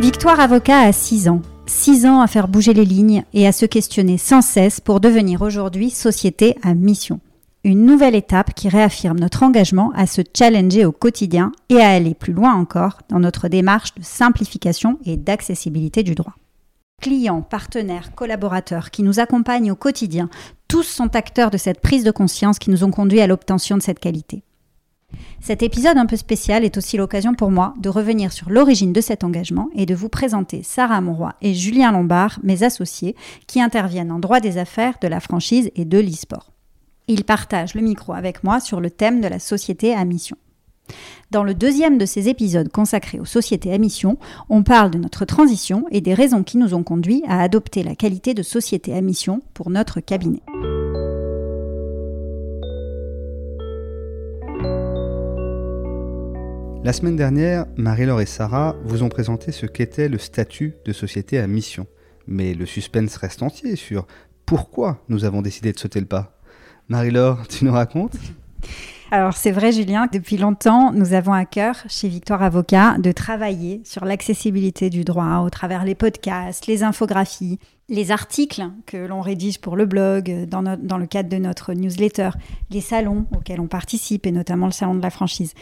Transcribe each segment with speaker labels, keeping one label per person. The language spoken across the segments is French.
Speaker 1: Victoire avocat a 6 ans. 6 ans à faire bouger les lignes et à se questionner sans cesse pour devenir aujourd'hui société à mission. Une nouvelle étape qui réaffirme notre engagement à se challenger au quotidien et à aller plus loin encore dans notre démarche de simplification et d'accessibilité du droit. Clients, partenaires, collaborateurs qui nous accompagnent au quotidien, tous sont acteurs de cette prise de conscience qui nous ont conduits à l'obtention de cette qualité. Cet épisode un peu spécial est aussi l'occasion pour moi de revenir sur l'origine de cet engagement et de vous présenter Sarah Monroy et Julien Lombard, mes associés, qui interviennent en droit des affaires, de la franchise et de l'e-sport. Ils partagent le micro avec moi sur le thème de la société à mission. Dans le deuxième de ces épisodes consacrés aux sociétés à mission, on parle de notre transition et des raisons qui nous ont conduits à adopter la qualité de société à mission pour notre cabinet.
Speaker 2: La semaine dernière, Marie-Laure et Sarah vous ont présenté ce qu'était le statut de société à mission. Mais le suspense reste entier sur pourquoi nous avons décidé de sauter le pas. Marie-Laure, tu nous racontes?
Speaker 1: Alors c'est vrai Julien, depuis longtemps, nous avons à cœur chez Victoire Avocat de travailler sur l'accessibilité du droit au travers les podcasts, les infographies, les articles que l'on rédige pour le blog, dans, dans le cadre de notre newsletter, les salons auxquels on participe et notamment le salon de la franchise.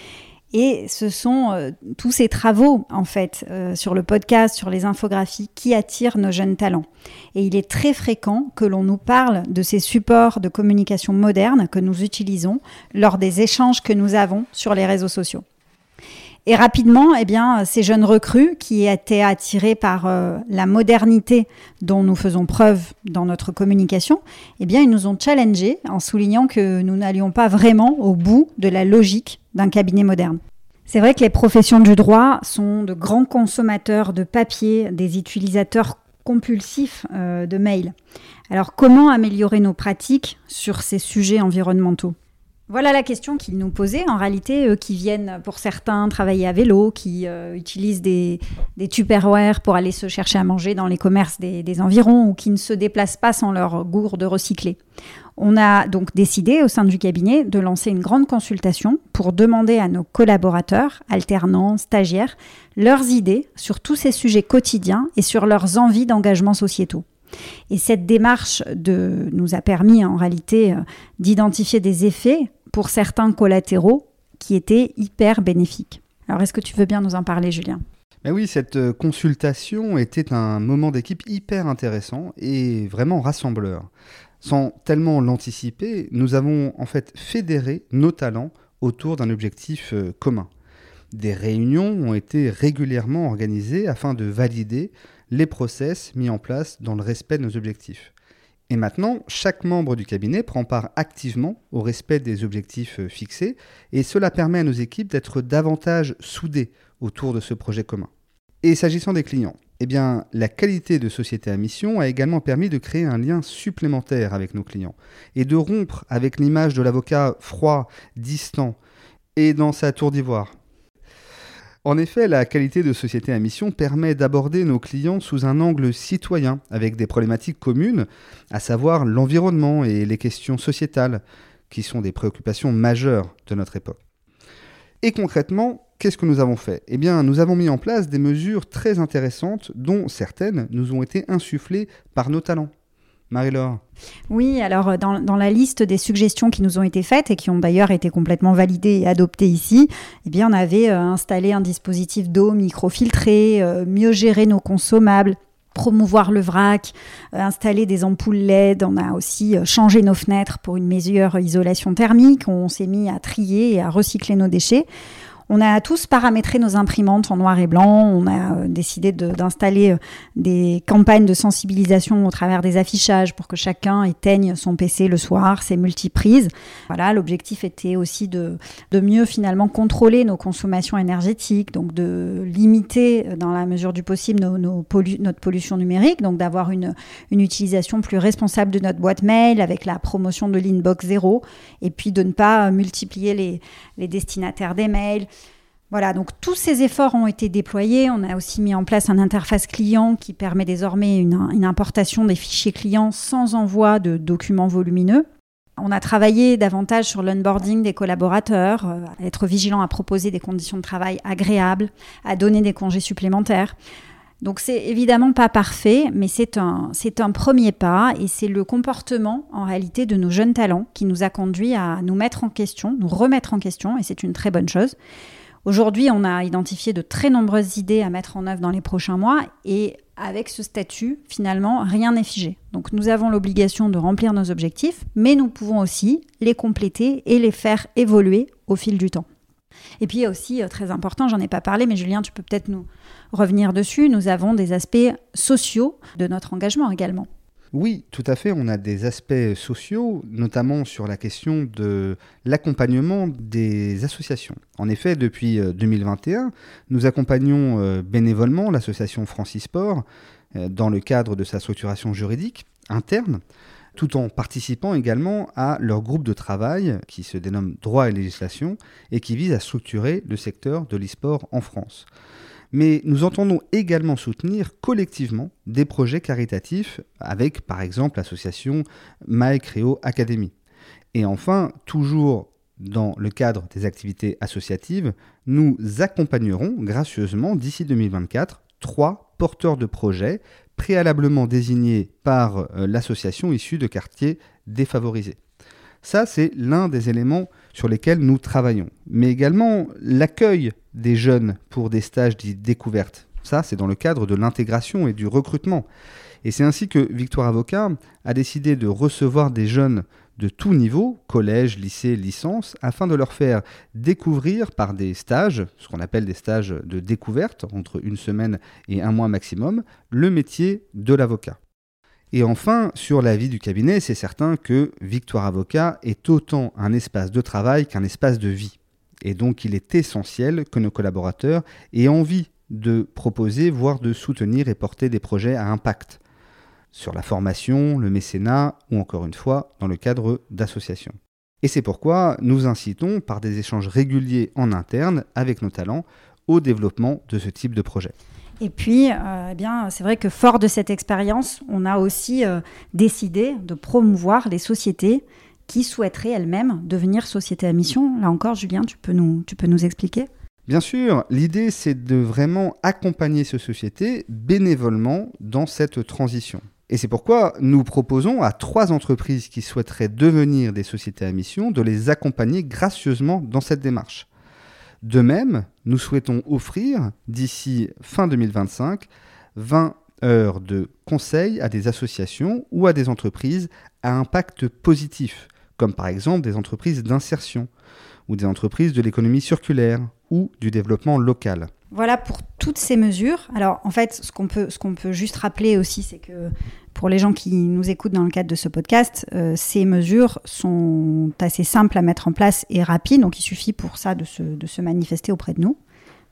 Speaker 1: Et ce sont euh, tous ces travaux, en fait, euh, sur le podcast, sur les infographies, qui attirent nos jeunes talents. Et il est très fréquent que l'on nous parle de ces supports de communication modernes que nous utilisons lors des échanges que nous avons sur les réseaux sociaux. Et rapidement, eh ces jeunes recrues qui étaient attirés par euh, la modernité dont nous faisons preuve dans notre communication, eh ils nous ont challengés en soulignant que nous n'allions pas vraiment au bout de la logique d'un cabinet moderne. C'est vrai que les professions du droit sont de grands consommateurs de papier, des utilisateurs compulsifs euh, de mails. Alors comment améliorer nos pratiques sur ces sujets environnementaux? Voilà la question qu'ils nous posaient. En réalité, eux qui viennent pour certains travailler à vélo, qui euh, utilisent des, des tupperware pour aller se chercher à manger dans les commerces des, environs ou qui ne se déplacent pas sans leur gourde recyclée. On a donc décidé au sein du cabinet de lancer une grande consultation pour demander à nos collaborateurs, alternants, stagiaires, leurs idées sur tous ces sujets quotidiens et sur leurs envies d'engagement sociétaux. Et cette démarche de, nous a permis en réalité euh, d'identifier des effets pour certains collatéraux qui étaient hyper bénéfiques. Alors est-ce que tu veux bien nous en parler, Julien?
Speaker 2: Ben oui, cette euh, consultation était un moment d'équipe hyper intéressant et vraiment rassembleur. Sans tellement l'anticiper, nous avons en fait fédéré nos talents autour d'un objectif euh, commun. Des réunions ont été régulièrement organisées afin de valider les process mis en place dans le respect de nos objectifs. Et maintenant, chaque membre du cabinet prend part activement au respect des objectifs euh, fixés, et cela permet à nos équipes d'être davantage soudées autour de ce projet commun. Et s'agissant des clients, eh bien, la qualité de société à mission a également permis de créer un lien supplémentaire avec nos clients et de rompre avec l'image de l'avocat froid, distant et dans sa tour d'ivoire. En effet, la qualité de société à mission permet d'aborder nos clients sous un angle citoyen, avec des problématiques communes, à savoir l'environnement et les questions sociétales, qui sont des préoccupations majeures de notre époque. Et concrètement, qu'est-ce que nous avons fait? Eh bien, nous avons mis en place des mesures très intéressantes, dont certaines nous ont été insufflées par nos talents. Marie-Laure
Speaker 1: Oui, alors euh, dans, la liste des suggestions qui nous ont été faites et qui ont d'ailleurs été complètement validées et adoptées ici, eh bien, on avait euh, installé un dispositif d'eau microfiltré, euh, mieux gérer nos consommables, promouvoir le vrac, installer des ampoules LED. On a aussi changé nos fenêtres pour une meilleure isolation thermique. On s'est mis à trier et à recycler nos déchets. On a tous paramétré nos imprimantes en noir et blanc. On a euh, décidé d'installer euh, des campagnes de sensibilisation au travers des affichages pour que chacun éteigne son PC le soir, ses multiprises. Voilà, l'objectif était aussi de, de mieux finalement contrôler nos consommations énergétiques, donc de limiter euh, dans la mesure du possible nos, notre pollution numérique, donc d'avoir une, une utilisation plus responsable de notre boîte mail avec la promotion de l'inbox zéro, et puis de ne pas multiplier les, les destinataires des mails. Voilà, donc tous ces efforts ont été déployés. On a aussi mis en place un interface client qui permet désormais une, importation des fichiers clients sans envoi de documents volumineux. On a travaillé davantage sur l'onboarding des collaborateurs, euh, être vigilant à proposer des conditions de travail agréables, à donner des congés supplémentaires. Donc c'est évidemment pas parfait, mais c'est un, c'est un premier pas et c'est le comportement en réalité de nos jeunes talents qui nous a conduit à nous mettre en question, nous remettre en question et c'est une très bonne chose. Aujourd'hui, on a identifié de très nombreuses idées à mettre en œuvre dans les prochains mois et avec ce statut, finalement, rien n'est figé. Donc nous avons l'obligation de remplir nos objectifs, mais nous pouvons aussi les compléter et les faire évoluer au fil du temps. Et puis aussi, euh, très important, j'en ai pas parlé, mais Julien, tu peux peut-être nous revenir dessus, nous avons des aspects sociaux de notre engagement également.
Speaker 2: Oui, tout à fait. On a des aspects sociaux, notamment sur la question de l'accompagnement des associations. En effet, depuis 2021, euh, nous accompagnons euh, bénévolement l'association Francisport euh, dans le cadre de sa structuration juridique interne, tout en participant également à leur groupe de travail qui se dénomme Droit et législation et qui vise à structurer le secteur de l'e-sport en France mais nous entendons également soutenir collectivement des projets caritatifs avec par exemple l'association MyCreo Academy. Et enfin, toujours dans le cadre des activités associatives, nous accompagnerons gracieusement d'ici 2024 trois porteurs de projets préalablement désignés par euh, l'association issue de quartiers défavorisés. Ça, c'est l'un des éléments sur lesquels nous travaillons. Mais également l'accueil des jeunes pour des stages de découverte. Ça, c'est dans le cadre de l'intégration et du recrutement. Et c'est ainsi que Victoire Avocat a décidé de recevoir des jeunes de tout niveau, collège, lycée, licence, afin de leur faire découvrir par des stages, ce qu'on appelle des stages de découverte, entre une semaine et un mois maximum, le métier de l'avocat. Et enfin, sur la vie du cabinet, c'est certain que Victoire Avocat est autant un espace de travail qu'un espace de vie. Et donc il est essentiel que nos collaborateurs aient envie de proposer, voire de soutenir et porter des projets à impact sur la formation, le mécénat ou encore une fois dans le cadre d'associations. Et c'est pourquoi nous incitons par des échanges réguliers en interne avec nos talents au développement de ce type de projet.
Speaker 1: Et puis, euh, eh bien, c'est vrai que fort de cette expérience, on a aussi euh, décidé de promouvoir les sociétés qui souhaiteraient elles-mêmes devenir sociétés à mission. Là encore, Julien, tu peux nous, tu peux nous expliquer?
Speaker 2: Bien sûr, l'idée c'est de vraiment accompagner ces sociétés bénévolement dans cette transition. Et c'est pourquoi nous proposons à trois entreprises qui souhaiteraient devenir des sociétés à mission de les accompagner gracieusement dans cette démarche. De même, nous souhaitons offrir d'ici fin 2025 20 heures de conseils à des associations ou à des entreprises à impact positif comme par exemple des entreprises d'insertion ou des entreprises de l'économie circulaire ou du développement local.
Speaker 1: Voilà pour toutes ces mesures. Alors en fait, ce qu'on peut, peut juste rappeler aussi, c'est que pour les gens qui nous écoutent dans le cadre de ce podcast, euh, ces mesures sont assez simples à mettre en place et rapides. Donc il suffit pour ça de se, de se manifester auprès de nous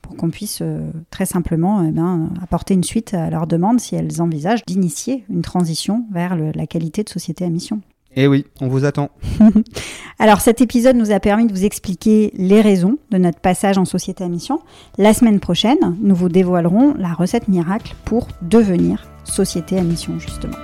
Speaker 1: pour qu'on puisse euh, très simplement eh apporter une suite à leur demande si elles envisagent d'initier une transition vers la qualité de société à mission.
Speaker 2: Eh oui, on vous attend.
Speaker 1: Alors cet épisode nous a permis de vous expliquer les raisons de notre passage en société à mission. La semaine prochaine, nous vous dévoilerons la recette miracle pour devenir société à mission justement.